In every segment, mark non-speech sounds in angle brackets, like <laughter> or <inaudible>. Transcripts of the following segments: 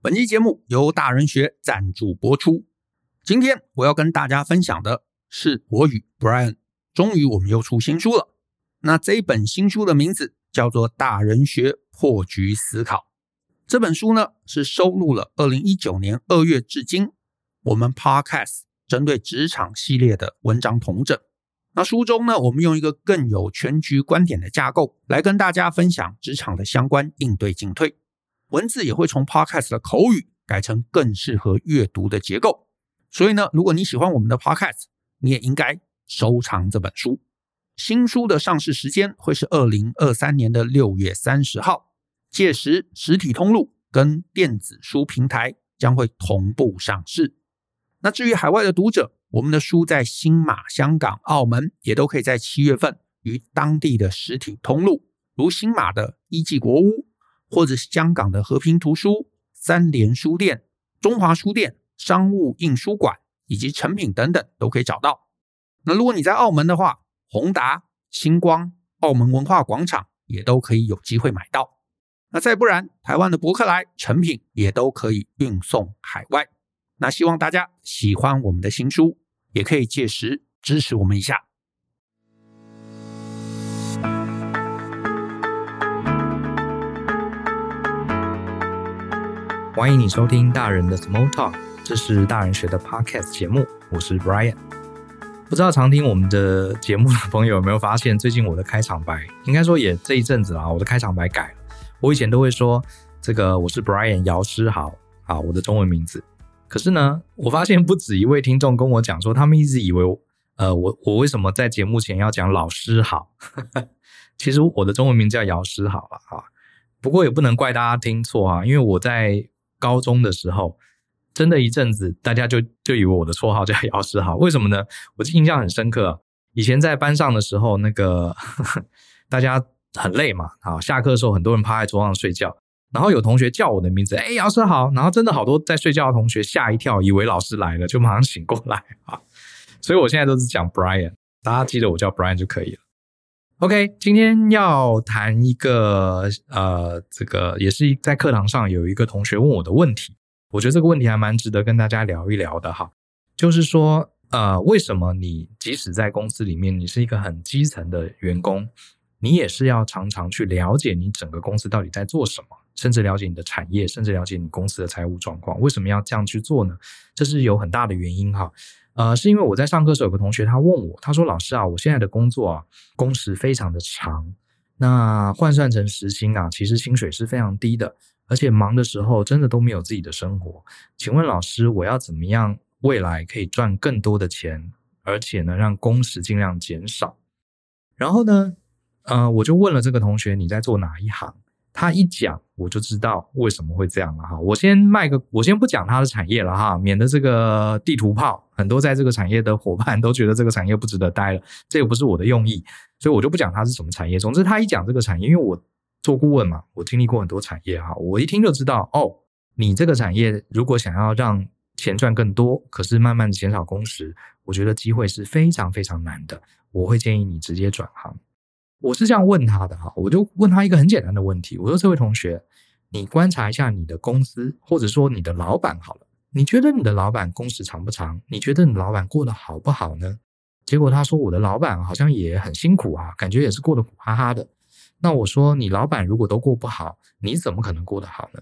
本期节目由大人学赞助播出。今天我要跟大家分享的是我与 Brian 终于我们又出新书了。那这一本新书的名字叫做《大人学破局思考》。这本书呢是收录了二零一九年二月至今我们 Podcast 针对职场系列的文章统整。那书中呢，我们用一个更有全局观点的架构来跟大家分享职场的相关应对进退。文字也会从 Podcast 的口语改成更适合阅读的结构。所以呢，如果你喜欢我们的 Podcast，你也应该收藏这本书。新书的上市时间会是二零二三年的六月三十号，届时实体通路跟电子书平台将会同步上市。那至于海外的读者，我们的书在新马、香港、澳门也都可以在七月份与当地的实体通路，如新马的一季国屋，或者是香港的和平图书、三联书店、中华书店、商务印书馆以及诚品等等都可以找到。那如果你在澳门的话，宏达、星光、澳门文化广场也都可以有机会买到。那再不然，台湾的博客来、诚品也都可以运送海外。那希望大家喜欢我们的新书，也可以届时支持我们一下。欢迎你收听大人的 Small Talk，这是大人学的 Podcast 节目，我是 Brian。不知道常听我们的节目的朋友有没有发现，最近我的开场白，应该说也这一阵子啦，我的开场白改了。我以前都会说这个我是 Brian 姚诗豪，啊，我的中文名字。可是呢，我发现不止一位听众跟我讲说，他们一直以为，呃，我我为什么在节目前要讲老师好？<laughs> 其实我的中文名叫姚诗豪了啊。不过也不能怪大家听错啊，因为我在高中的时候，真的一阵子大家就就以为我的绰号叫姚诗豪。为什么呢？我印象很深刻，以前在班上的时候，那个呵呵 <laughs> 大家很累嘛，啊，下课的时候很多人趴在桌上睡觉。然后有同学叫我的名字，哎，老师好。然后真的好多在睡觉的同学吓一跳，以为老师来了，就马上醒过来啊。所以我现在都是讲 Brian，大家记得我叫 Brian 就可以了。OK，今天要谈一个呃，这个也是在课堂上有一个同学问我的问题，我觉得这个问题还蛮值得跟大家聊一聊的哈。就是说，呃，为什么你即使在公司里面，你是一个很基层的员工，你也是要常常去了解你整个公司到底在做什么？甚至了解你的产业，甚至了解你公司的财务状况，为什么要这样去做呢？这是有很大的原因哈。呃，是因为我在上课时候有个同学他问我，他说：“老师啊，我现在的工作啊，工时非常的长，那换算成时薪啊，其实薪水是非常低的，而且忙的时候真的都没有自己的生活。请问老师，我要怎么样未来可以赚更多的钱，而且呢，让工时尽量减少？”然后呢，呃，我就问了这个同学，你在做哪一行？他一讲，我就知道为什么会这样了哈。我先卖个，我先不讲他的产业了哈，免得这个地图炮，很多在这个产业的伙伴都觉得这个产业不值得待了。这个不是我的用意，所以我就不讲他是什么产业。总之，他一讲这个产业，因为我做顾问嘛，我经历过很多产业哈，我一听就知道哦，你这个产业如果想要让钱赚更多，可是慢慢减少工时，我觉得机会是非常非常难的。我会建议你直接转行。我是这样问他的哈，我就问他一个很简单的问题，我说：“这位同学，你观察一下你的公司，或者说你的老板好了，你觉得你的老板工时长不长？你觉得你老板过得好不好呢？”结果他说：“我的老板好像也很辛苦啊，感觉也是过得苦哈哈的。”那我说：“你老板如果都过不好，你怎么可能过得好呢？”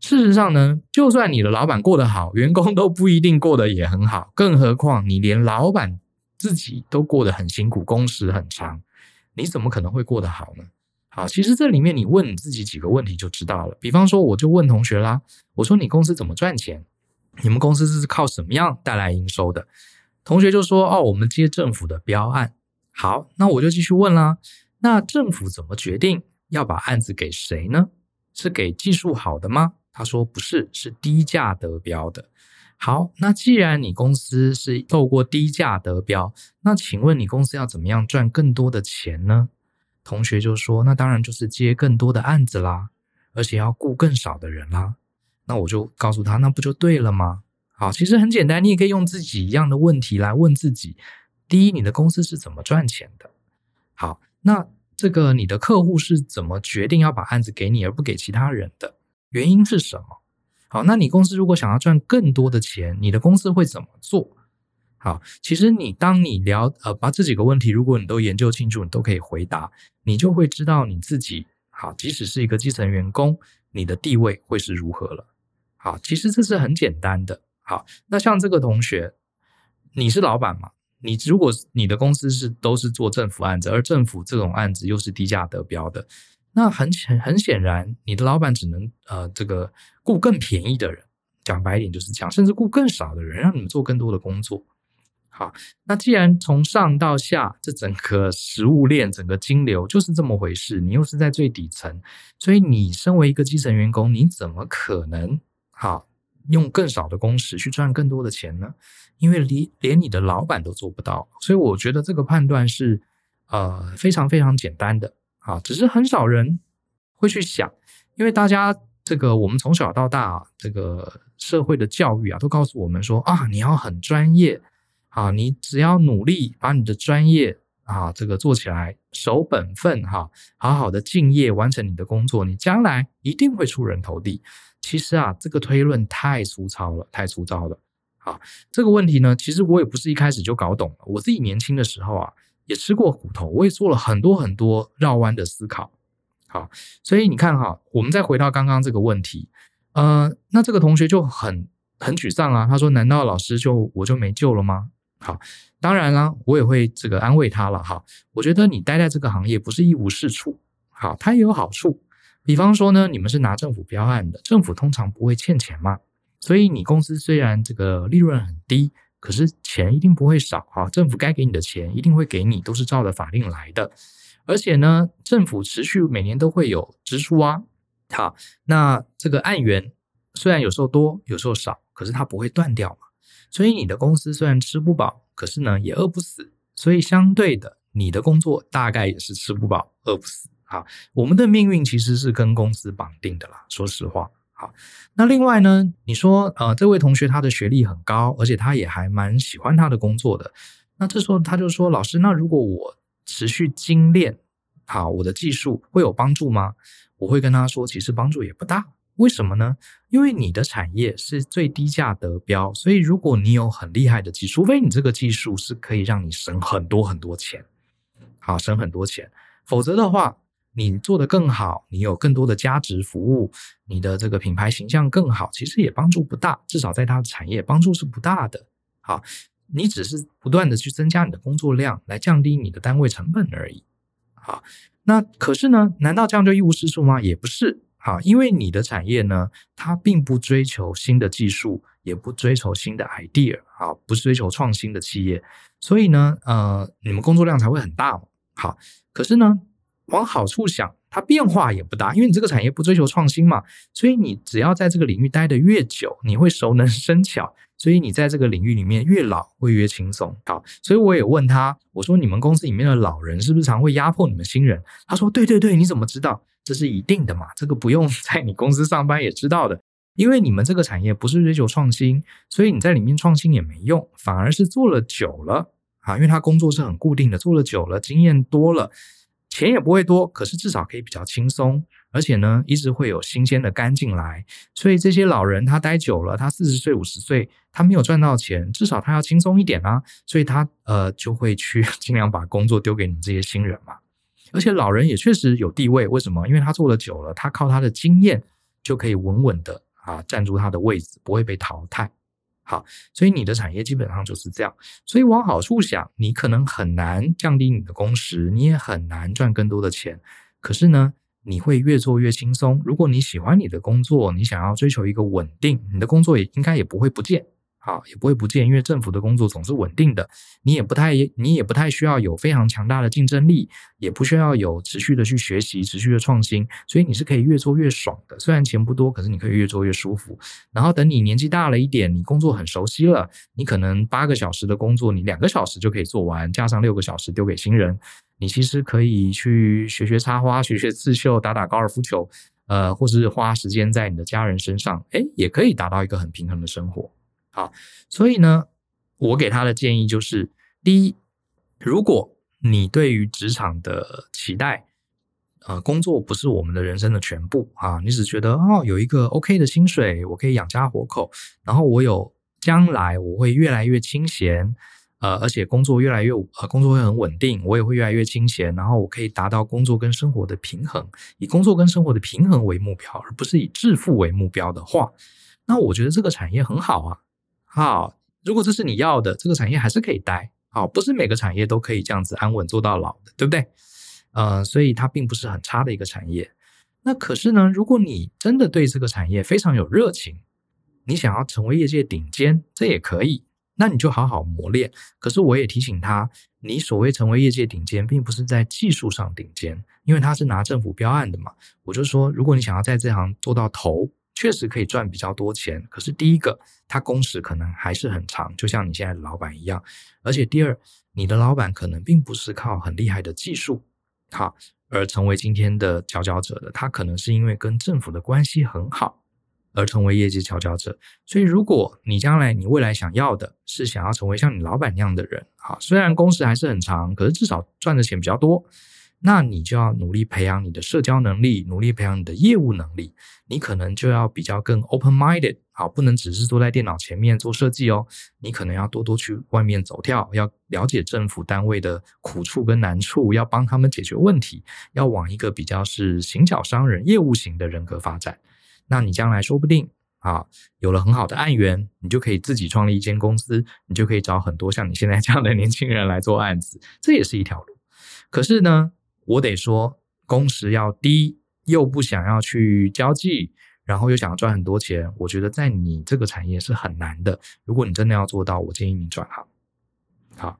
事实上呢，就算你的老板过得好，员工都不一定过得也很好，更何况你连老板自己都过得很辛苦，工时很长。你怎么可能会过得好呢？好，其实这里面你问你自己几个问题就知道了。比方说，我就问同学啦，我说你公司怎么赚钱？你们公司是靠什么样带来营收的？同学就说哦，我们接政府的标案。好，那我就继续问啦。那政府怎么决定要把案子给谁呢？是给技术好的吗？他说不是，是低价得标的。好，那既然你公司是透过低价得标，那请问你公司要怎么样赚更多的钱呢？同学就说，那当然就是接更多的案子啦，而且要雇更少的人啦。那我就告诉他，那不就对了吗？好，其实很简单，你也可以用自己一样的问题来问自己：第一，你的公司是怎么赚钱的？好，那这个你的客户是怎么决定要把案子给你而不给其他人的？原因是什么？好，那你公司如果想要赚更多的钱，你的公司会怎么做？好，其实你当你聊呃把这几个问题，如果你都研究清楚，你都可以回答，你就会知道你自己好，即使是一个基层员工，你的地位会是如何了。好，其实这是很简单的。好，那像这个同学，你是老板嘛？你如果你的公司是都是做政府案子，而政府这种案子又是低价得标的，那很显很显然，你的老板只能呃这个雇更便宜的人，讲白一点就是这样，甚至雇更少的人，让你们做更多的工作。好，那既然从上到下这整个食物链、整个金流就是这么回事，你又是在最底层，所以你身为一个基层员工，你怎么可能好用更少的工时去赚更多的钱呢？因为连连你的老板都做不到，所以我觉得这个判断是呃非常非常简单的啊，只是很少人会去想，因为大家这个我们从小到大啊这个社会的教育啊，都告诉我们说啊，你要很专业。啊，你只要努力把你的专业啊，这个做起来，守本分哈，好好的敬业完成你的工作，你将来一定会出人头地。其实啊，这个推论太粗糙了，太粗糙了。好，这个问题呢，其实我也不是一开始就搞懂了。我自己年轻的时候啊，也吃过苦头，我也做了很多很多绕弯的思考。好，所以你看哈，我们再回到刚刚这个问题，呃，那这个同学就很很沮丧啊，他说：“难道老师就我就没救了吗？”好，当然啦，我也会这个安慰他了哈。我觉得你待在这个行业不是一无是处，好，它也有好处。比方说呢，你们是拿政府标案的，政府通常不会欠钱嘛，所以你公司虽然这个利润很低，可是钱一定不会少啊。政府该给你的钱一定会给你，都是照着法令来的。而且呢，政府持续每年都会有支出啊。好，那这个案源虽然有时候多，有时候少，可是它不会断掉嘛。所以你的公司虽然吃不饱，可是呢也饿不死。所以相对的，你的工作大概也是吃不饱、饿不死。好，我们的命运其实是跟公司绑定的啦。说实话，好。那另外呢，你说呃，这位同学他的学历很高，而且他也还蛮喜欢他的工作的。那这时候他就说：“老师，那如果我持续精炼，好，我的技术会有帮助吗？”我会跟他说：“其实帮助也不大。”为什么呢？因为你的产业是最低价得标，所以如果你有很厉害的技术，除非你这个技术是可以让你省很多很多钱，好，省很多钱，否则的话，你做得更好，你有更多的价值服务，你的这个品牌形象更好，其实也帮助不大，至少在它的产业帮助是不大的。好，你只是不断的去增加你的工作量，来降低你的单位成本而已。好，那可是呢，难道这样就一无是处吗？也不是。好，因为你的产业呢，它并不追求新的技术，也不追求新的 idea，啊，不追求创新的企业，所以呢，呃，你们工作量才会很大。好，可是呢，往好处想，它变化也不大，因为你这个产业不追求创新嘛，所以你只要在这个领域待得越久，你会熟能生巧。所以你在这个领域里面越老会越轻松。好，所以我也问他，我说你们公司里面的老人是不是常会压迫你们新人？他说对对对，你怎么知道？这是一定的嘛，这个不用 <laughs> 在你公司上班也知道的，因为你们这个产业不是追求创新，所以你在里面创新也没用，反而是做了久了啊，因为他工作是很固定的，做了久了，经验多了，钱也不会多，可是至少可以比较轻松。而且呢，一直会有新鲜的肝进来，所以这些老人他待久了，他四十岁、五十岁，他没有赚到钱，至少他要轻松一点啊，所以他呃就会去 <laughs> 尽量把工作丢给你们这些新人嘛。而且老人也确实有地位，为什么？因为他做了久了，他靠他的经验就可以稳稳的啊站住他的位置，不会被淘汰。好，所以你的产业基本上就是这样。所以往好处想，你可能很难降低你的工时，你也很难赚更多的钱。可是呢，你会越做越轻松。如果你喜欢你的工作，你想要追求一个稳定，你的工作也应该也不会不见，好，也不会不见，因为政府的工作总是稳定的。你也不太，你也不太需要有非常强大的竞争力，也不需要有持续的去学习、持续的创新，所以你是可以越做越爽的。虽然钱不多，可是你可以越做越舒服。然后等你年纪大了一点，你工作很熟悉了，你可能八个小时的工作，你两个小时就可以做完，加上六个小时丢给新人。你其实可以去学学插花，学学刺绣，打打高尔夫球，呃，或是花时间在你的家人身上，诶，也可以达到一个很平衡的生活。啊，所以呢，我给他的建议就是：第一，如果你对于职场的期待呃，工作不是我们的人生的全部啊。你只觉得哦，有一个 OK 的薪水，我可以养家活口，然后我有将来我会越来越清闲，呃，而且工作越来越呃，工作会很稳定，我也会越来越清闲，然后我可以达到工作跟生活的平衡，以工作跟生活的平衡为目标，而不是以致富为目标的话，那我觉得这个产业很好啊。好，如果这是你要的，这个产业还是可以待。好，不是每个产业都可以这样子安稳做到老的，对不对？呃，所以它并不是很差的一个产业。那可是呢，如果你真的对这个产业非常有热情，你想要成为业界顶尖，这也可以。那你就好好磨练。可是我也提醒他，你所谓成为业界顶尖，并不是在技术上顶尖，因为他是拿政府标案的嘛。我就说，如果你想要在这行做到头，确实可以赚比较多钱。可是第一个，他工时可能还是很长，就像你现在的老板一样。而且第二，你的老板可能并不是靠很厉害的技术。好，而成为今天的佼佼者的，他可能是因为跟政府的关系很好，而成为业绩佼佼者。所以，如果你将来你未来想要的是想要成为像你老板那样的人，好，虽然工时还是很长，可是至少赚的钱比较多。那你就要努力培养你的社交能力，努力培养你的业务能力。你可能就要比较更 open-minded，好，不能只是坐在电脑前面做设计哦。你可能要多多去外面走跳，要了解政府单位的苦处跟难处，要帮他们解决问题，要往一个比较是行脚商人、业务型的人格发展。那你将来说不定啊，有了很好的案源，你就可以自己创立一间公司，你就可以找很多像你现在这样的年轻人来做案子，这也是一条路。可是呢，我得说，工时要低，又不想要去交际，然后又想要赚很多钱，我觉得在你这个产业是很难的。如果你真的要做到，我建议你转行。好，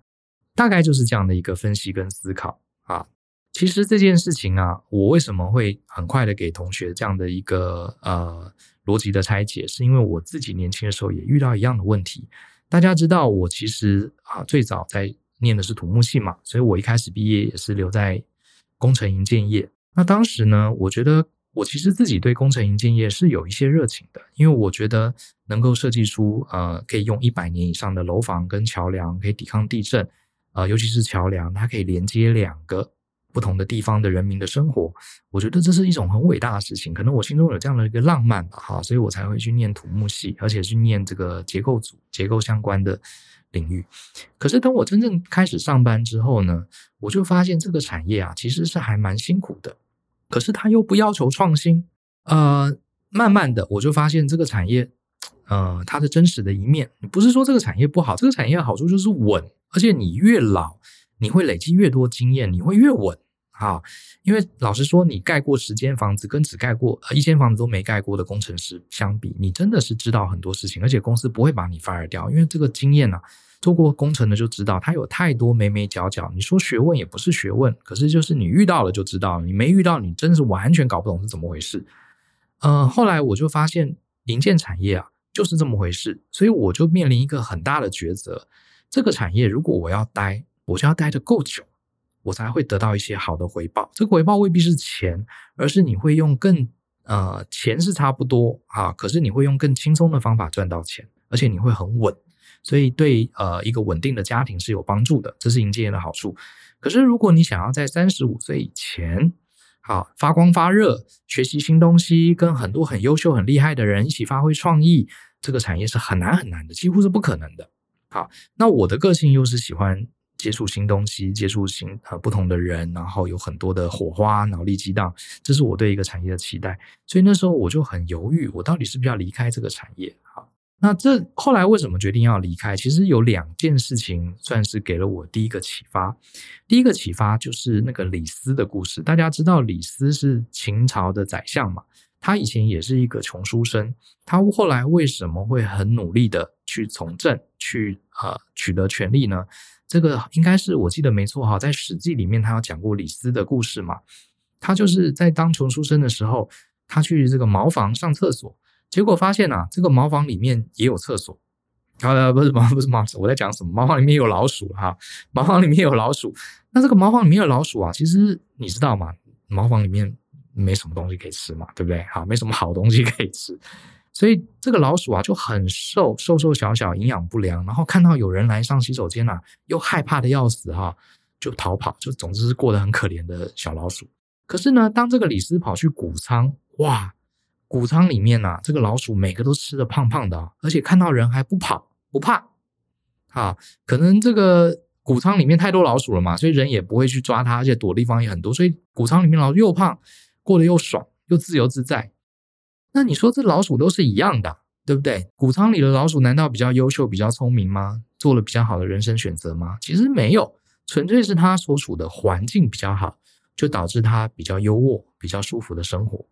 大概就是这样的一个分析跟思考啊。其实这件事情啊，我为什么会很快的给同学这样的一个呃逻辑的拆解，是因为我自己年轻的时候也遇到一样的问题。大家知道，我其实啊最早在念的是土木系嘛，所以我一开始毕业也是留在。工程营建业，那当时呢，我觉得我其实自己对工程营建业是有一些热情的，因为我觉得能够设计出呃可以用一百年以上的楼房跟桥梁，可以抵抗地震，呃，尤其是桥梁，它可以连接两个不同的地方的人民的生活，我觉得这是一种很伟大的事情。可能我心中有这样的一个浪漫吧，哈，所以我才会去念土木系，而且去念这个结构组、结构相关的。领域，可是当我真正开始上班之后呢，我就发现这个产业啊，其实是还蛮辛苦的。可是它又不要求创新，呃，慢慢的我就发现这个产业，呃，它的真实的一面，不是说这个产业不好，这个产业的好处就是稳，而且你越老，你会累积越多经验，你会越稳。啊，因为老实说，你盖过十间房子跟只盖过一间房子都没盖过的工程师相比，你真的是知道很多事情，而且公司不会把你 fire 掉，因为这个经验啊，做过工程的就知道，它有太多眉眉角角。你说学问也不是学问，可是就是你遇到了就知道，你没遇到，你真是完全搞不懂是怎么回事。呃，后来我就发现零件产业啊，就是这么回事，所以我就面临一个很大的抉择：这个产业如果我要待，我就要待得够久。我才会得到一些好的回报。这个回报未必是钱，而是你会用更呃钱是差不多啊，可是你会用更轻松的方法赚到钱，而且你会很稳，所以对呃一个稳定的家庭是有帮助的。这是营建业的好处。可是如果你想要在三十五岁以前，好发光发热，学习新东西，跟很多很优秀很厉害的人一起发挥创意，这个产业是很难很难的，几乎是不可能的。好，那我的个性又是喜欢。接触新东西，接触新呃不同的人，然后有很多的火花，脑力激荡，这是我对一个产业的期待。所以那时候我就很犹豫，我到底是不是要离开这个产业？好，那这后来为什么决定要离开？其实有两件事情算是给了我第一个启发。第一个启发就是那个李斯的故事。大家知道李斯是秦朝的宰相嘛？他以前也是一个穷书生，他后来为什么会很努力的去从政，去呃取得权力呢？这个应该是我记得没错哈，在《史记》里面他有讲过李斯的故事嘛。他就是在当穷书生的时候，他去这个茅房上厕所，结果发现啊，这个茅房里面也有厕所。啊，不是茅，不是茅，我在讲什么？茅房里面有老鼠哈，茅房里面有老鼠。那这个茅房里面有老鼠啊，其实你知道吗？茅房里面没什么东西可以吃嘛，对不对？好，没什么好东西可以吃。所以这个老鼠啊就很瘦，瘦瘦小小，营养不良。然后看到有人来上洗手间啊，又害怕的要死哈，就逃跑，就总之是过得很可怜的小老鼠。可是呢，当这个李斯跑去谷仓，哇，谷仓里面啊，这个老鼠每个都吃得胖胖的，而且看到人还不跑不怕。啊，可能这个谷仓里面太多老鼠了嘛，所以人也不会去抓它，而且躲的地方也很多，所以谷仓里面老鼠又胖，过得又爽，又自由自在。那你说这老鼠都是一样的，对不对？谷仓里的老鼠难道比较优秀、比较聪明吗？做了比较好的人生选择吗？其实没有，纯粹是它所处的环境比较好。就导致他比较优渥、比较舒服的生活，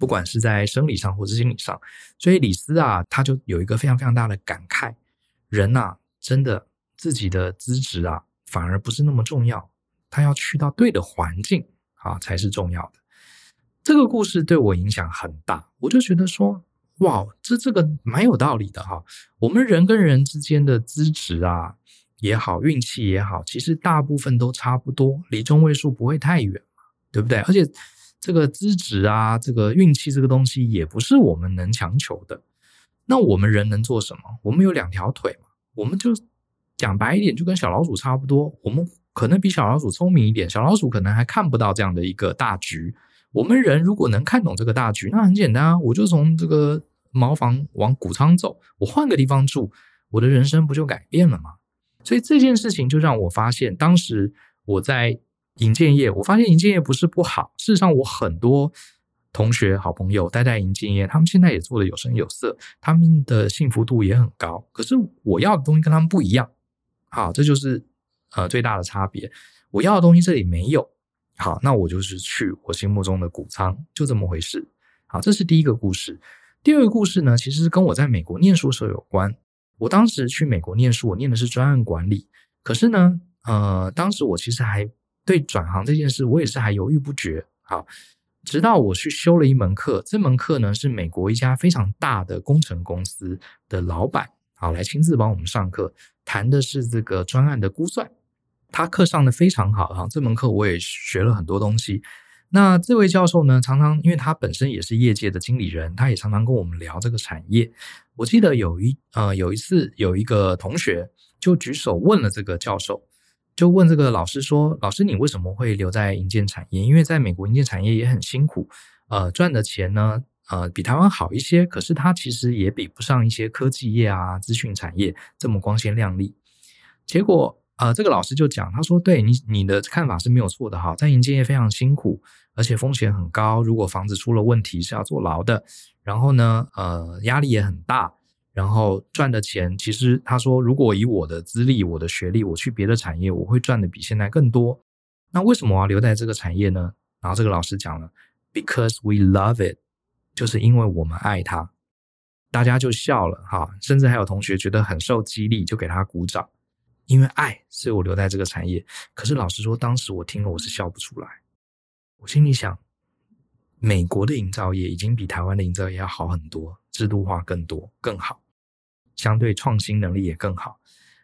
不管是在生理上或是心理上。所以李斯啊，他就有一个非常非常大的感慨：人呐、真的自己的资质啊，反而不是那么重要，他要去到对的环境啊，才是重要的。这个故事对我影响很大，我就觉得说，哇，这这个蛮有道理的哈。我们人跟人之间的资质啊。也好，运气也好，其实大部分都差不多，离中位数不会太远嘛，对不对？而且这个资质啊，这个运气这个东西也不是我们能强求的。那我们人能做什么？我们有两条腿嘛，我们就讲白一点，就跟小老鼠差不多。我们可能比小老鼠聪明一点，小老鼠可能还看不到这样的一个大局。我们人如果能看懂这个大局，那很简单啊，我就从这个茅房往谷仓走，我换个地方住，我的人生不就改变了吗？所以这件事情就让我发现，当时我在银建业，我发现银建业不是不好。事实上，我很多同学、好朋友待在银建业，他们现在也做的有声有色，他们的幸福度也很高。可是我要的东西跟他们不一样，好，这就是呃最大的差别。我要的东西这里没有，好，那我就是去我心目中的谷仓，就这么回事。好，这是第一个故事。第二个故事呢，其实是跟我在美国念书时候有关。我当时去美国念书，我念的是专案管理。可是呢，呃，当时我其实还对转行这件事，我也是还犹豫不决。好，直到我去修了一门课，这门课呢是美国一家非常大的工程公司的老板，好，来亲自帮我们上课，谈的是这个专案的估算。他课上的非常好，哈，这门课我也学了很多东西。那这位教授呢，常常因为他本身也是业界的经理人，他也常常跟我们聊这个产业。我记得有一呃有一次有一个同学就举手问了这个教授，就问这个老师说：“老师，你为什么会留在银建产业？因为在美国银建产业也很辛苦，呃，赚的钱呢，呃，比台湾好一些，可是他其实也比不上一些科技业啊、资讯产业这么光鲜亮丽。”结果。呃，这个老师就讲，他说：“对你，你的看法是没有错的哈，在营建业非常辛苦，而且风险很高。如果房子出了问题是要坐牢的。然后呢，呃，压力也很大。然后赚的钱，其实他说，如果以我的资历、我的学历，我去别的产业，我会赚的比现在更多。那为什么我要留在这个产业呢？然后这个老师讲了，Because we love it，就是因为我们爱它。大家就笑了哈，甚至还有同学觉得很受激励，就给他鼓掌。”因为爱，所以我留在这个产业。可是老实说，当时我听了，我是笑不出来。我心里想，美国的营造业已经比台湾的营造业要好很多，制度化更多，更好，相对创新能力也更好。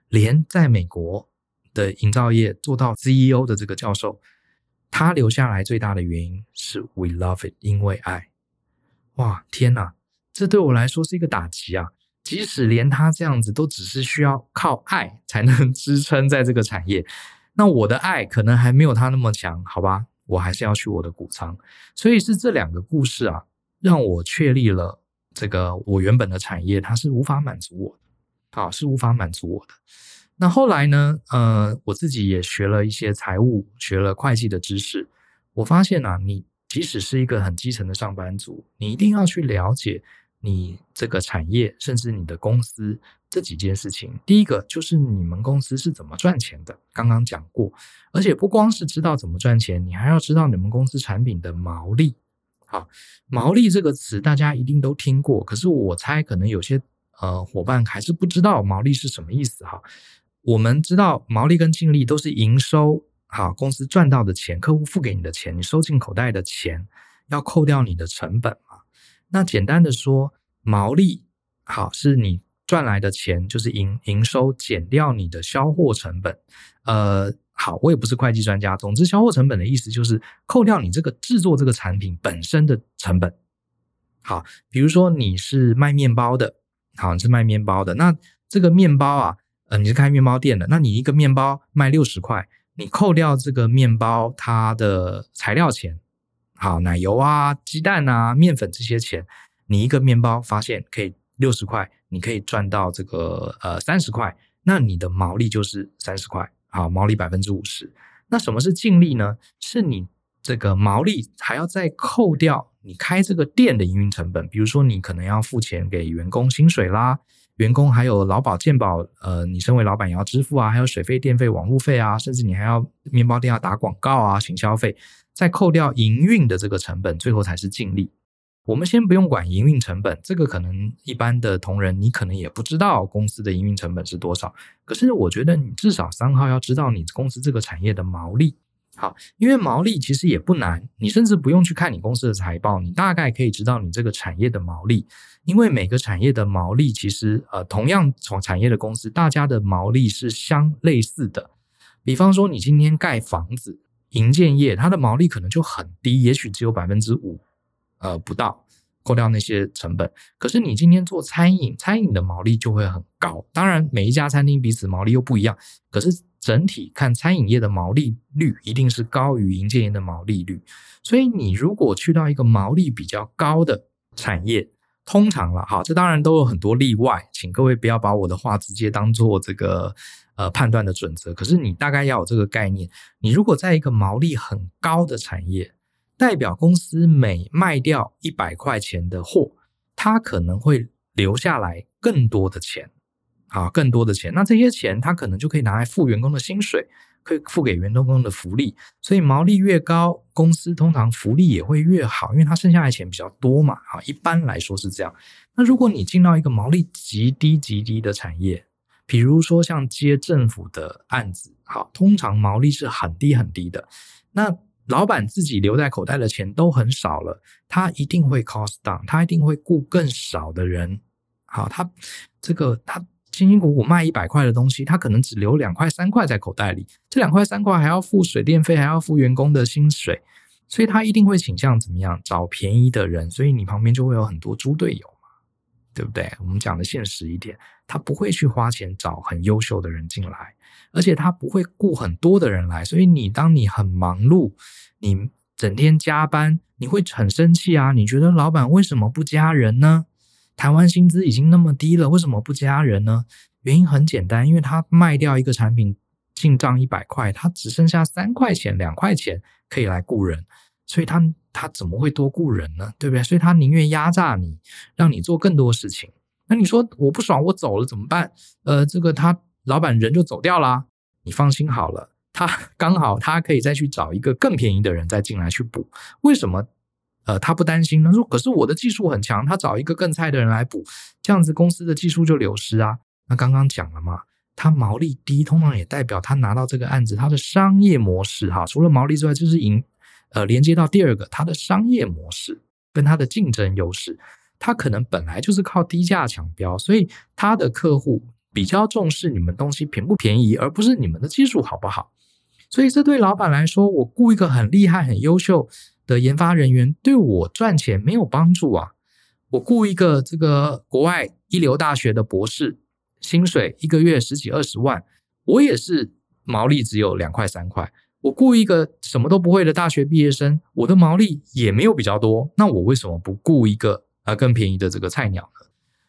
连在美国的营造业做到 CEO 的这个教授，他留下来最大的原因是 We love it，因为爱。哇，天哪，这对我来说是一个打击啊！即使连他这样子都只是需要靠爱才能 <laughs> 支撑在这个产业，那我的爱可能还没有他那么强，好吧？我还是要去我的谷仓。所以是这两个故事啊，让我确立了这个我原本的产业它是无法满足我的，好，是无法满足我的。那后来呢？呃，我自己也学了一些财务，学了会计的知识。我发现啊，你即使是一个很基层的上班族，你一定要去了解。你这个产业，甚至你的公司这几件事情，第一个就是你们公司是怎么赚钱的，刚刚讲过，而且不光是知道怎么赚钱，你还要知道你们公司产品的毛利。好，毛利这个词大家一定都听过，可是我猜可能有些呃伙伴还是不知道毛利是什么意思哈。我们知道毛利跟净利都是营收，好，公司赚到的钱，客户付给你的钱，你收进口袋的钱，要扣掉你的成本。那简单的说，毛利好是你赚来的钱，就是营营收减掉你的销货成本。呃，好，我也不是会计专家。总之，销货成本的意思就是扣掉你这个制作这个产品本身的成本。好，比如说你是卖面包的，好，你是卖面包的，那这个面包啊，呃，你是开面包店的，那你一个面包卖六十块，你扣掉这个面包它的材料钱，好，奶油啊、鸡蛋啊、面粉这些钱，你一个面包发现可以六十块，你可以赚到这个呃三十块，那你的毛利就是三十块，好，毛利百分之五十。那什么是净利呢？是你这个毛利还要再扣掉你开这个店的营运成本，比如说你可能要付钱给员工薪水啦，员工还有劳保健保，呃，你身为老板也要支付啊，还有水费、电费、网路费啊，甚至你还要面包店要打广告啊、行销费。再扣掉营运的这个成本，最后才是净利。我们先不用管营运成本，这个可能一般的同仁你可能也不知道公司的营运成本是多少。可是我觉得你至少三号要知道你公司这个产业的毛利。好，因为毛利其实也不难，你甚至不用去看你公司的财报，你大概可以知道你这个产业的毛利。因为每个产业的毛利其实呃，同样从产业的公司，大家的毛利是相类似的。比方说，你今天盖房子。营建业它的毛利可能就很低，也许只有百分之五，呃，不到，扣掉那些成本。可是你今天做餐饮，餐饮的毛利就会很高。当然，每一家餐厅彼此毛利又不一样，可是整体看餐饮业的毛利率一定是高于营建业的毛利率。所以你如果去到一个毛利比较高的产业，通常了，哈，这当然都有很多例外，请各位不要把我的话直接当做这个。呃，判断的准则，可是你大概要有这个概念。你如果在一个毛利很高的产业，代表公司每卖掉一百块钱的货，它可能会留下来更多的钱，啊，更多的钱。那这些钱，它可能就可以拿来付员工的薪水，可以付给员工的福利。所以毛利越高，公司通常福利也会越好，因为它剩下的钱比较多嘛。啊，一般来说是这样。那如果你进到一个毛利极低极低的产业，比如说像接政府的案子，好，通常毛利是很低很低的。那老板自己留在口袋的钱都很少了，他一定会 cost down，他一定会雇更少的人。好，他这个他辛辛苦苦卖一百块的东西，他可能只留两块三块在口袋里，这两块三块还要付水电费，还要付员工的薪水，所以他一定会倾向怎么样？找便宜的人，所以你旁边就会有很多猪队友。对不对？我们讲的现实一点，他不会去花钱找很优秀的人进来，而且他不会雇很多的人来。所以你当你很忙碌，你整天加班，你会很生气啊！你觉得老板为什么不加人呢？台湾薪资已经那么低了，为什么不加人呢？原因很简单，因为他卖掉一个产品进账一百块，他只剩下三块钱、两块钱可以来雇人。所以他他怎么会多雇人呢？对不对？所以他宁愿压榨你，让你做更多事情。那你说我不爽，我走了怎么办？呃，这个他老板人就走掉啦。你放心好了，他刚好他可以再去找一个更便宜的人再进来去补。为什么？呃，他不担心呢？说可是我的技术很强，他找一个更菜的人来补，这样子公司的技术就流失啊。那刚刚讲了嘛，他毛利低，通常也代表他拿到这个案子，他的商业模式哈，除了毛利之外，就是赢。呃，连接到第二个，它的商业模式跟它的竞争优势，它可能本来就是靠低价抢标，所以它的客户比较重视你们东西便不便宜，而不是你们的技术好不好。所以这对老板来说，我雇一个很厉害、很优秀的研发人员，对我赚钱没有帮助啊。我雇一个这个国外一流大学的博士，薪水一个月十几二十万，我也是毛利只有两块三块。我雇一个什么都不会的大学毕业生，我的毛利也没有比较多，那我为什么不雇一个啊更便宜的这个菜鸟呢？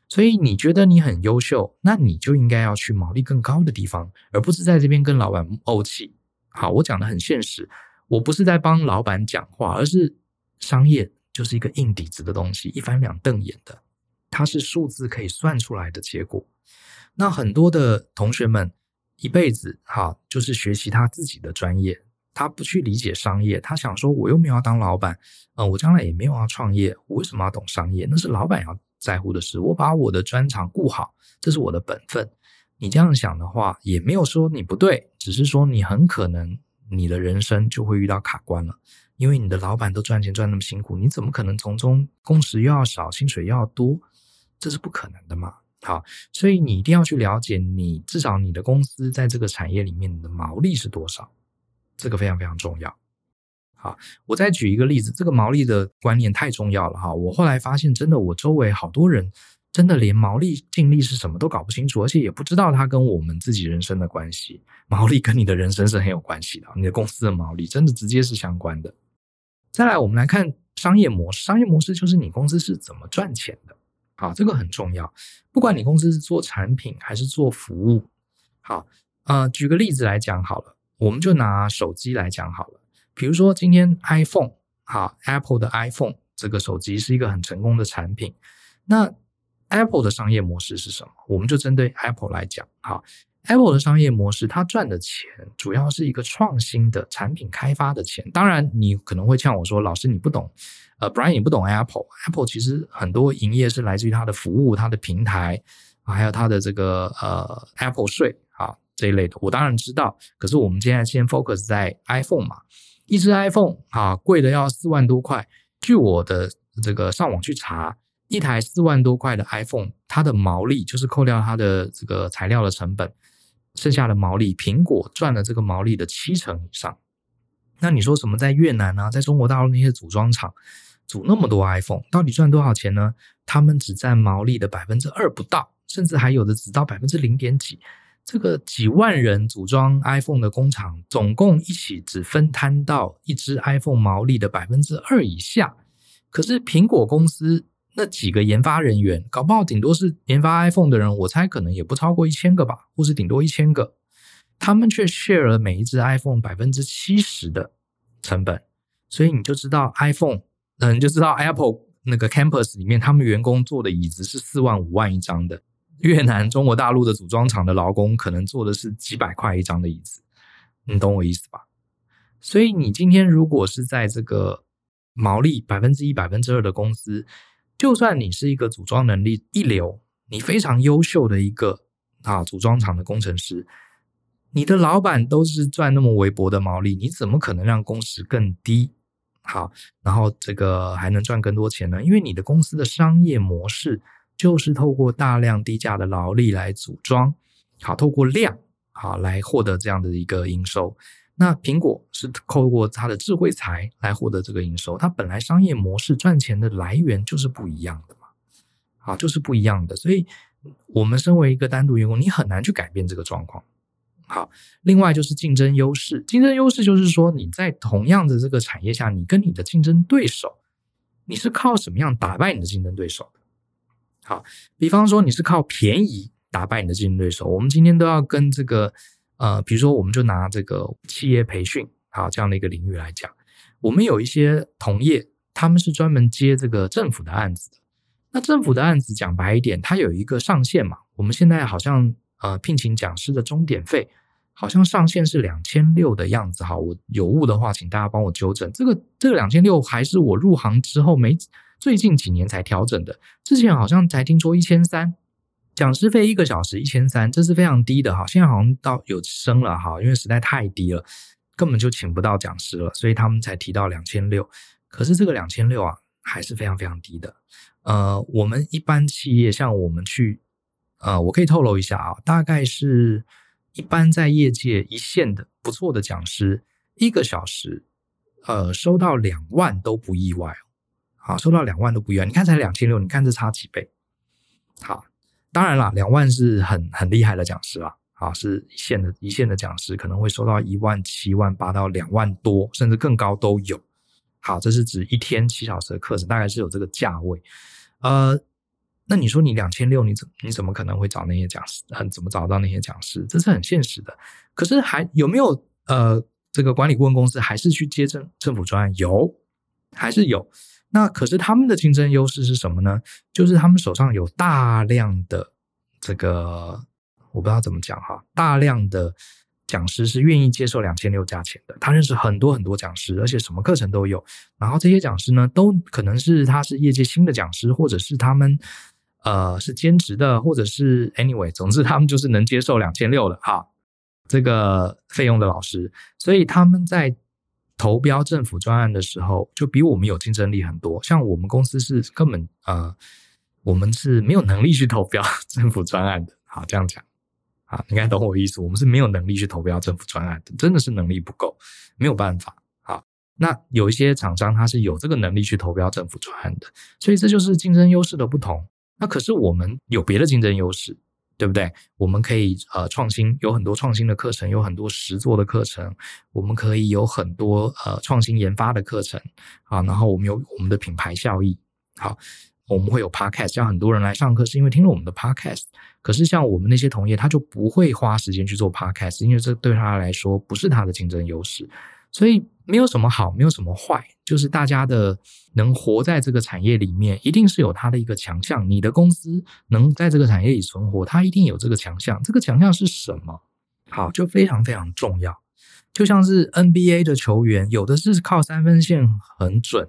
所以你觉得你很优秀，那你就应该要去毛利更高的地方，而不是在这边跟老板怄气。好，我讲的很现实，我不是在帮老板讲话，而是商业就是一个硬底子的东西，一翻两瞪眼的，它是数字可以算出来的结果。那很多的同学们。一辈子哈，就是学习他自己的专业，他不去理解商业，他想说我又没有要当老板，嗯，我将来也没有要创业，我为什么要懂商业？那是老板要在乎的事，我把我的专长顾好，这是我的本分。你这样想的话，也没有说你不对，只是说你很可能你的人生就会遇到卡关了，因为你的老板都赚钱赚那么辛苦，你怎么可能从中工时又要少，薪水又要多？这是不可能的嘛。好，所以你一定要去了解你至少你的公司在这个产业里面的毛利是多少，这个非常非常重要。好，我再举一个例子，这个毛利的观念太重要了哈。我后来发现，真的我周围好多人真的连毛利净利是什么都搞不清楚，而且也不知道它跟我们自己人生的关系。毛利跟你的人生是很有关系的，你的公司的毛利真的直接是相关的。再来，我们来看商业模式。商业模式就是你公司是怎么赚钱的。啊，这个很重要。不管你公司是做产品还是做服务，好，呃，举个例子来讲好了，我们就拿手机来讲好了。比如说今天 iPhone，好，Apple 的 iPhone 这个手机是一个很成功的产品。那 Apple 的商业模式是什么？我们就针对 Apple 来讲，好。Apple 的商业模式，它赚的钱主要是一个创新的产品开发的钱。当然，你可能会呛我说：“老师，你不懂，呃，Brian 你不懂 Apple。Apple 其实很多营业是来自于它的服务、它的平台，还有它的这个呃 Apple 税啊这一类的。我当然知道，可是我们现在先 focus 在 iPhone 嘛，一只 iPhone 啊贵的要四万多块。据我的这个上网去查，一台四万多块的 iPhone，它的毛利就是扣掉它的这个材料的成本。剩下的毛利，苹果赚了这个毛利的七成以上。那你说什么？在越南啊，在中国大陆那些组装厂组那么多 iPhone，到底赚多少钱呢？他们只占毛利的百分之二不到，甚至还有的只到百分之零点几。这个几万人组装 iPhone 的工厂，总共一起只分摊到一只 iPhone 毛利的百分之二以下。可是苹果公司。那几个研发人员，搞不好顶多是研发 iPhone 的人，我猜可能也不超过一千个吧，或是顶多一千个，他们却 share 了每一只 iPhone 百分之七十的成本，所以你就知道 iPhone，嗯，就知道 Apple 那个 Campus 里面，他们员工坐的椅子是四万五万一张的，越南、中国大陆的组装厂的劳工可能坐的是几百块一张的椅子，你懂我意思吧？所以你今天如果是在这个毛利百分之一、百分之二的公司，就算你是一个组装能力一流，你非常优秀的一个啊组装厂的工程师，你的老板都是赚那么微薄的毛利，你怎么可能让工时更低？好，然后这个还能赚更多钱呢？因为你的公司的商业模式就是透过大量低价的劳力来组装，好，透过量好来获得这样的一个营收。那苹果是透过它的智慧财来获得这个营收，它本来商业模式赚钱的来源就是不一样的嘛，啊，就是不一样的，所以我们身为一个单独员工，你很难去改变这个状况。好，另外就是竞争优势，竞争优势就是说你在同样的这个产业下，你跟你的竞争对手，你是靠什么样打败你的竞争对手？好，比方说你是靠便宜打败你的竞争对手，我们今天都要跟这个。呃，比如说，我们就拿这个企业培训啊这样的一个领域来讲，我们有一些同业，他们是专门接这个政府的案子的。那政府的案子讲白一点，它有一个上限嘛。我们现在好像呃聘请讲师的钟点费，好像上限是两千六的样子哈。我有误的话，请大家帮我纠正。这个这个两千六还是我入行之后没最近几年才调整的，之前好像才听说一千三。讲师费一个小时一千三，这是非常低的哈。现在好像到有升了哈，因为实在太低了，根本就请不到讲师了，所以他们才提到两千六。可是这个两千六啊，还是非常非常低的。呃，我们一般企业像我们去，呃，我可以透露一下啊，大概是一般在业界一线的不错的讲师，一个小时，呃，收到两万都不意外。好，收到两万都不意外。你看才两千六，你看这差几倍？好。当然了，两万是很很厉害的讲师了，啊，是一线的一线的讲师可能会收到一万七万八到两万多，甚至更高都有。好，这是指一天七小时的课程，大概是有这个价位。呃，那你说你两千六，你怎你怎么可能会找那些讲师？很怎么找到那些讲师？这是很现实的。可是还有没有呃，这个管理顾问公司还是去接政政府专案？有，还是有。那可是他们的竞争优势是什么呢？就是他们手上有大量的这个，我不知道怎么讲哈，大量的讲师是愿意接受两千六价钱的。他认识很多很多讲师，而且什么课程都有。然后这些讲师呢，都可能是他是业界新的讲师，或者是他们呃是兼职的，或者是 anyway，总之他们就是能接受两千六的哈这个费用的老师。所以他们在。投标政府专案的时候，就比我们有竞争力很多。像我们公司是根本呃，我们是没有能力去投标政府专案的。好，这样讲，啊，应该懂我意思。我们是没有能力去投标政府专案的，真的是能力不够，没有办法。好，那有一些厂商他是有这个能力去投标政府专案的，所以这就是竞争优势的不同。那可是我们有别的竞争优势。对不对？我们可以呃创新，有很多创新的课程，有很多实作的课程，我们可以有很多呃创新研发的课程啊。然后我们有我们的品牌效益，好，我们会有 podcast，像很多人来上课是因为听了我们的 podcast。可是像我们那些同业，他就不会花时间去做 podcast，因为这对他来说不是他的竞争优势。所以没有什么好，没有什么坏，就是大家的能活在这个产业里面，一定是有它的一个强项。你的公司能在这个产业里存活，它一定有这个强项。这个强项是什么？好，就非常非常重要。就像是 NBA 的球员，有的是靠三分线很准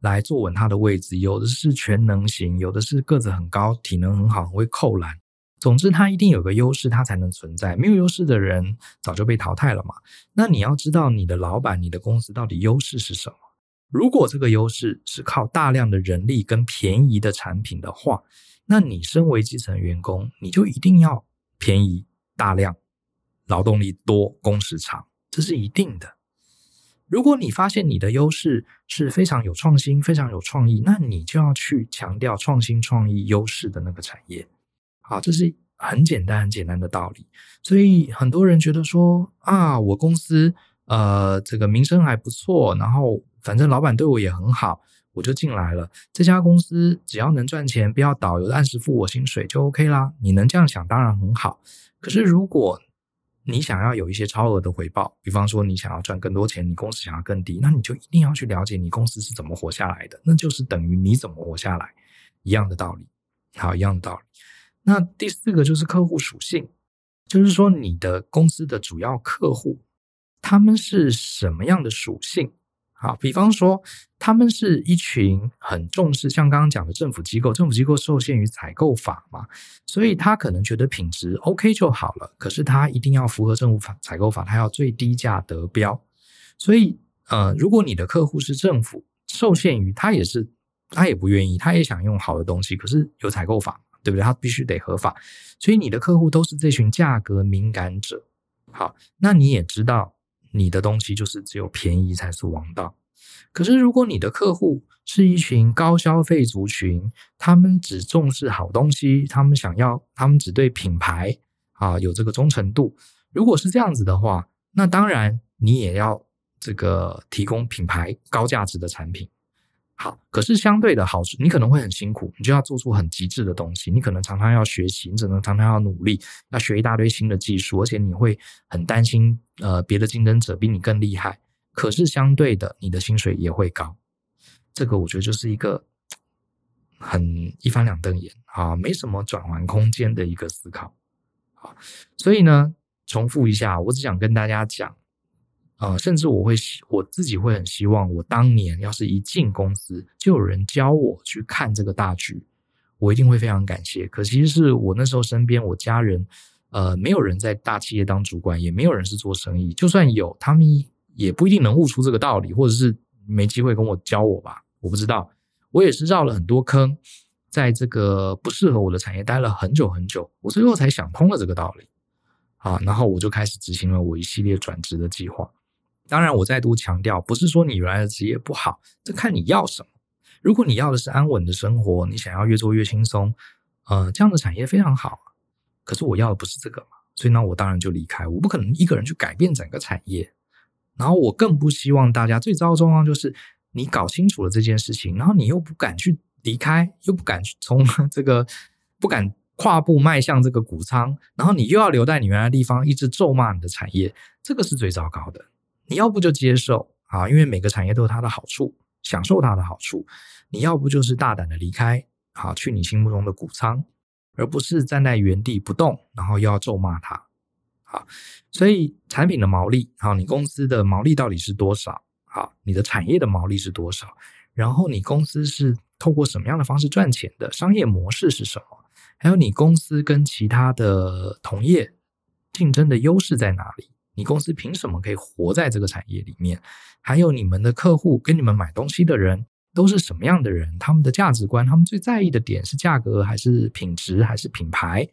来坐稳他的位置，有的是全能型，有的是个子很高，体能很好，很会扣篮。总之，他一定有个优势，他才能存在。没有优势的人早就被淘汰了嘛。那你要知道，你的老板、你的公司到底优势是什么？如果这个优势是靠大量的人力跟便宜的产品的话，那你身为基层员工，你就一定要便宜、大量、劳动力多、工时长，这是一定的。如果你发现你的优势是非常有创新、非常有创意，那你就要去强调创新、创意优势的那个产业。好，这是很简单、很简单的道理。所以很多人觉得说啊，我公司呃这个名声还不错，然后反正老板对我也很好，我就进来了。这家公司只要能赚钱，不要倒，有按时付我薪水就 OK 啦。你能这样想，当然很好。可是如果你想要有一些超额的回报，比方说你想要赚更多钱，你公司想要更低，那你就一定要去了解你公司是怎么活下来的，那就是等于你怎么活下来一样的道理。好，一样的道理。那第四个就是客户属性，就是说你的公司的主要客户，他们是什么样的属性？好，比方说他们是一群很重视，像刚刚讲的政府机构，政府机构受限于采购法嘛，所以他可能觉得品质 OK 就好了，可是他一定要符合政府法采购法，他要最低价得标。所以，呃，如果你的客户是政府，受限于他也是，他也不愿意，他也想用好的东西，可是有采购法。对不对？他必须得合法，所以你的客户都是这群价格敏感者。好，那你也知道，你的东西就是只有便宜才是王道。可是如果你的客户是一群高消费族群，他们只重视好东西，他们想要，他们只对品牌啊有这个忠诚度。如果是这样子的话，那当然你也要这个提供品牌高价值的产品。好，可是相对的好处，你可能会很辛苦，你就要做出很极致的东西。你可能常常要学习，你只能常常要努力，要学一大堆新的技术，而且你会很担心，呃，别的竞争者比你更厉害。可是相对的，你的薪水也会高。这个我觉得就是一个很一翻两瞪眼啊，没什么转换空间的一个思考。好，所以呢，重复一下，我只想跟大家讲。啊、呃，甚至我会我自己会很希望，我当年要是一进公司就有人教我去看这个大局，我一定会非常感谢。可惜是我那时候身边我家人，呃，没有人在大企业当主管，也没有人是做生意，就算有，他们也不一定能悟出这个道理，或者是没机会跟我教我吧，我不知道。我也是绕了很多坑，在这个不适合我的产业待了很久很久，我最后才想通了这个道理。啊，然后我就开始执行了我一系列转职的计划。当然，我再度强调，不是说你原来的职业不好，这看你要什么。如果你要的是安稳的生活，你想要越做越轻松，呃，这样的产业非常好。可是我要的不是这个嘛，所以呢，我当然就离开。我不可能一个人去改变整个产业，然后我更不希望大家最糟的状况就是你搞清楚了这件事情，然后你又不敢去离开，又不敢去从 <laughs> 这个不敢跨步迈向这个谷仓，然后你又要留在你原来地方，一直咒骂你的产业，这个是最糟糕的。你要不就接受啊，因为每个产业都有它的好处，享受它的好处。你要不就是大胆的离开，啊，去你心目中的谷仓，而不是站在原地不动，然后又要咒骂它。啊，所以产品的毛利，好，你公司的毛利到底是多少？好，你的产业的毛利是多少？然后你公司是透过什么样的方式赚钱的？商业模式是什么？还有你公司跟其他的同业竞争的优势在哪里？你公司凭什么可以活在这个产业里面？还有你们的客户跟你们买东西的人都是什么样的人？他们的价值观，他们最在意的点是价格还是品质还是品牌？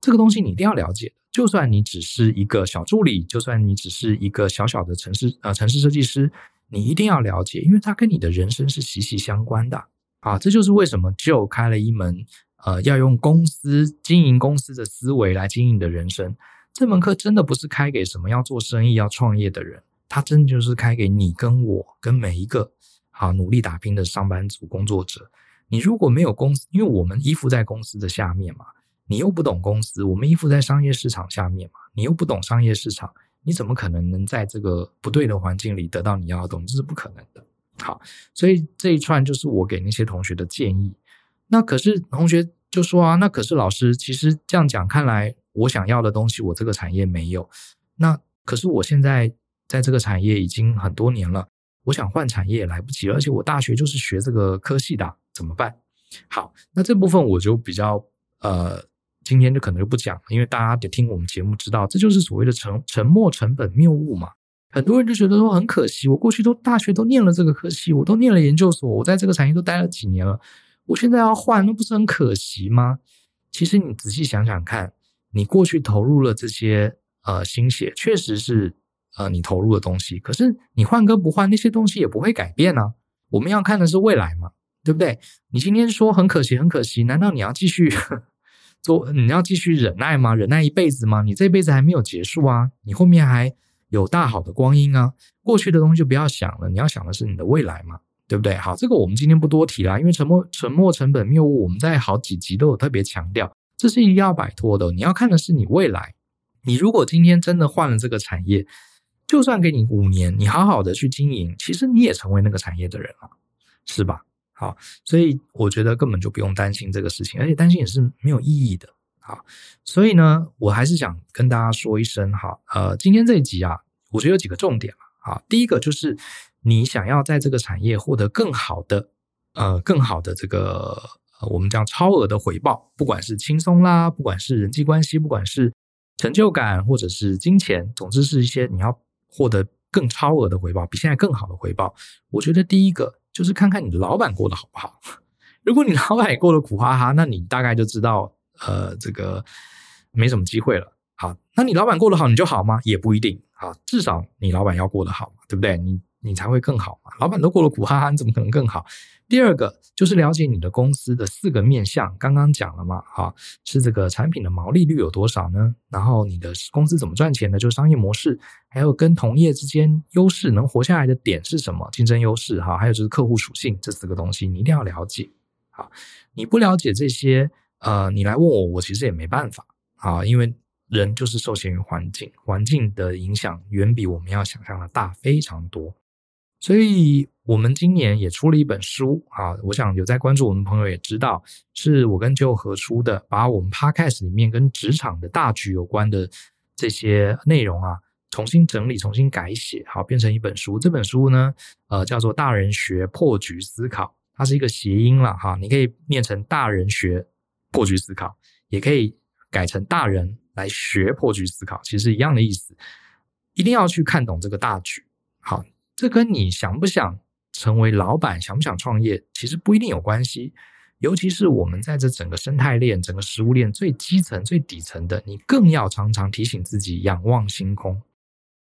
这个东西你一定要了解。就算你只是一个小助理，就算你只是一个小小的城市呃城市设计师，你一定要了解，因为它跟你的人生是息息相关的啊！这就是为什么 Joe 开了一门呃，要用公司经营公司的思维来经营的人生。这门课真的不是开给什么要做生意、要创业的人，它真的就是开给你跟我跟每一个啊努力打拼的上班族工作者。你如果没有公司，因为我们依附在公司的下面嘛，你又不懂公司，我们依附在商业市场下面嘛，你又不懂商业市场，你怎么可能能在这个不对的环境里得到你要的东西？这是不可能的。好，所以这一串就是我给那些同学的建议。那可是同学就说啊，那可是老师，其实这样讲，看来我想要的东西，我这个产业没有。那可是我现在在这个产业已经很多年了，我想换产业也来不及，而且我大学就是学这个科系的。怎么办？好，那这部分我就比较呃，今天就可能就不讲了，因为大家得听我们节目知道，这就是所谓的沉沉没成本谬误嘛。很多人就觉得说很可惜，我过去都大学都念了这个科系，我都念了研究所，我在这个产业都待了几年了，我现在要换，那不是很可惜吗？其实你仔细想想看，你过去投入了这些呃心血，确实是呃你投入的东西，可是你换跟不换，那些东西也不会改变啊。我们要看的是未来嘛。对不对？你今天说很可惜，很可惜，难道你要继续 <laughs> 做？你要继续忍耐吗？忍耐一辈子吗？你这辈子还没有结束啊，你后面还有大好的光阴啊。过去的东西就不要想了，你要想的是你的未来嘛，对不对？好，这个我们今天不多提了，因为沉没沉没成本谬误，我们在好几集都有特别强调，这是一定要摆脱的。你要看的是你未来。你如果今天真的换了这个产业，就算给你五年，你好好的去经营，其实你也成为那个产业的人了，是吧？好，所以我觉得根本就不用担心这个事情，而且担心也是没有意义的。好，所以呢，我还是想跟大家说一声哈，呃，今天这一集啊，我觉得有几个重点嘛。好，第一个就是你想要在这个产业获得更好的，呃，更好的这个，我们讲超额的回报，不管是轻松啦，不管是人际关系，不管是成就感，或者是金钱，总之是一些你要获得更超额的回报，比现在更好的回报。我觉得第一个。就是看看你的老板过得好不好。<laughs> 如果你老板也过得苦哈哈，那你大概就知道，呃，这个没什么机会了。好，那你老板过得好，你就好吗？也不一定。好，至少你老板要过得好，对不对？你你才会更好嘛。老板都过得苦哈哈，你怎么可能更好？第二个就是了解你的公司的四个面向，刚刚讲了嘛，哈，是这个产品的毛利率有多少呢？然后你的公司怎么赚钱的？就是商业模式，还有跟同业之间优势能活下来的点是什么？竞争优势哈，还有就是客户属性这四个东西，你一定要了解。好，你不了解这些，呃，你来问我，我其实也没办法啊，因为人就是受限于环境，环境的影响远比我们要想象的大非常多。所以，我们今年也出了一本书啊，我想有在关注我们朋友也知道，是我跟就合出的，把我们 Podcast 里面跟职场的大局有关的这些内容啊，重新整理、重新改写，好，变成一本书。这本书呢，呃，叫做《大人学破局思考》，它是一个谐音了哈，你可以念成“大人学破局思考”，也可以改成“大人来学破局思考”，其实一样的意思。一定要去看懂这个大局，好。这跟你想不想成为老板、想不想创业，其实不一定有关系。尤其是我们在这整个生态链、整个食物链最基层、最底层的，你更要常常提醒自己，仰望星空，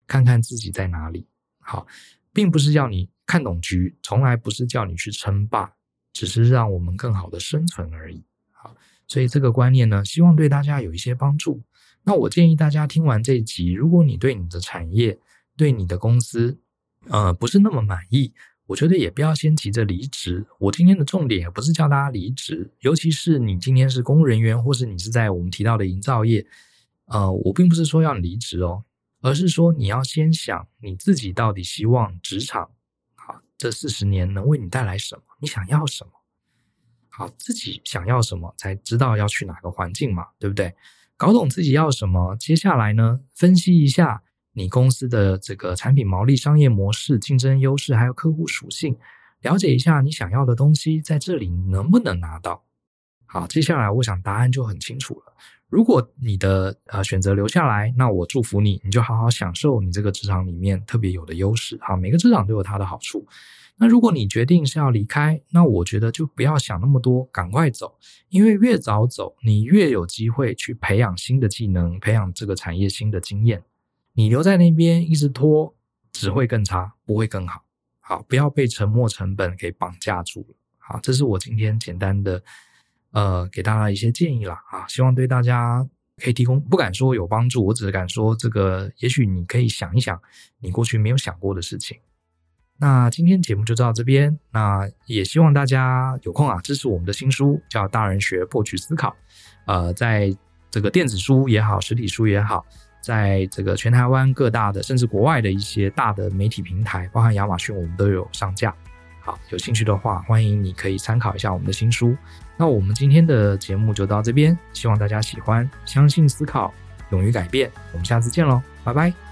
看看自己在哪里。好，并不是要你看懂局，从来不是叫你去称霸，只是让我们更好的生存而已。好，所以这个观念呢，希望对大家有一些帮助。那我建议大家听完这一集，如果你对你的产业、对你的公司，呃，不是那么满意，我觉得也不要先急着离职。我今天的重点也不是叫大家离职，尤其是你今天是公务人员，或是你是在我们提到的营造业，呃，我并不是说要离职哦，而是说你要先想你自己到底希望职场，好，这四十年能为你带来什么？你想要什么？好，自己想要什么，才知道要去哪个环境嘛，对不对？搞懂自己要什么，接下来呢，分析一下。你公司的这个产品毛利、商业模式、竞争优势，还有客户属性，了解一下你想要的东西在这里能不能拿到。好，接下来我想答案就很清楚了。如果你的呃选择留下来，那我祝福你，你就好好享受你这个职场里面特别有的优势。好，每个职场都有它的好处。那如果你决定是要离开，那我觉得就不要想那么多，赶快走，因为越早走，你越有机会去培养新的技能，培养这个产业新的经验。你留在那边一直拖，只会更差，不会更好。好，不要被沉没成本给绑架住了。好，这是我今天简单的呃给大家一些建议啦啊，希望对大家可以提供，不敢说有帮助，我只是敢说这个，也许你可以想一想你过去没有想过的事情。那今天节目就到这边，那也希望大家有空啊支持我们的新书，叫《大人学破局思考》，呃，在这个电子书也好，实体书也好。在这个全台湾各大的，甚至国外的一些大的媒体平台，包含亚马逊，我们都有上架。好，有兴趣的话，欢迎你可以参考一下我们的新书。那我们今天的节目就到这边，希望大家喜欢。相信思考，勇于改变。我们下次见喽，拜拜。